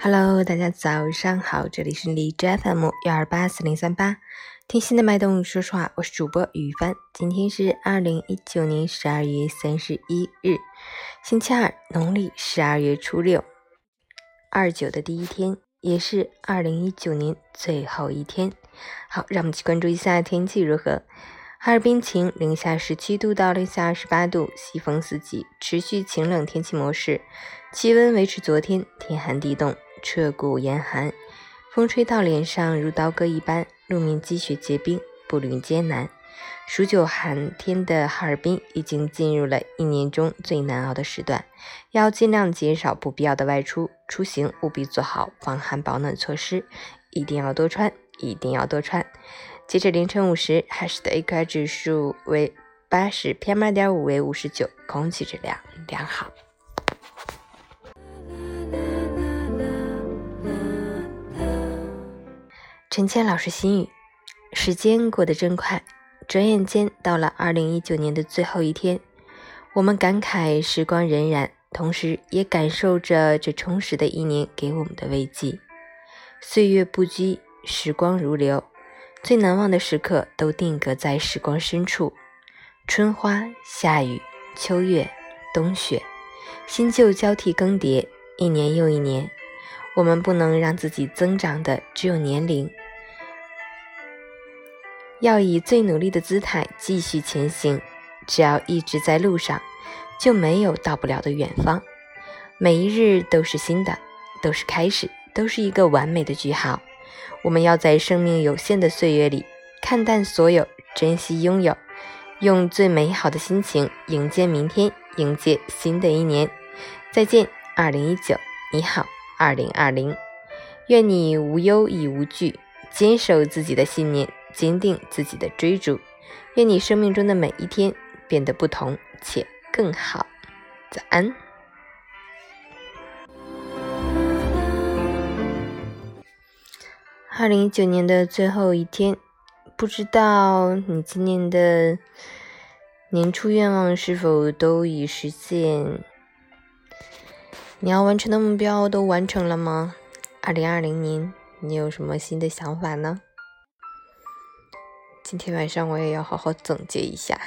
Hello，大家早上好，这里是荔枝 FM 幺二八四零三八，听心的脉动说实话，我是主播雨帆。今天是二零一九年十二月三十一日，星期二，农历十二月初六，二九的第一天，也是二零一九年最后一天。好，让我们去关注一下天气如何。哈尔滨晴，零下十七度到零下二十八度，西风四级，持续晴冷天气模式，气温维持昨天，天寒地冻。彻骨严寒，风吹到脸上如刀割一般，路面积雪结冰，步履艰难。数九寒天的哈尔滨已经进入了一年中最难熬的时段，要尽量减少不必要的外出，出行务必做好防寒保暖措施，一定要多穿，一定要多穿。截至凌晨五时，海市的 AQI 指数为八十，PM2.5 为五十九，空气质量良好。陈谦老师心语：时间过得真快，转眼间到了二零一九年的最后一天。我们感慨时光荏苒，同时也感受着这充实的一年给我们的慰藉。岁月不居，时光如流，最难忘的时刻都定格在时光深处。春花、夏雨、秋月、冬雪，新旧交替更迭，一年又一年。我们不能让自己增长的只有年龄。要以最努力的姿态继续前行，只要一直在路上，就没有到不了的远方。每一日都是新的，都是开始，都是一个完美的句号。我们要在生命有限的岁月里，看淡所有，珍惜拥有，用最美好的心情迎接明天，迎接新的一年。再见，二零一九，你好，二零二零。愿你无忧亦无惧，坚守自己的信念。坚定自己的追逐，愿你生命中的每一天变得不同且更好。早安。二零一九年的最后一天，不知道你今年的年初愿望是否都已实现？你要完成的目标都完成了吗？二零二零年，你有什么新的想法呢？今天晚上我也要好好总结一下。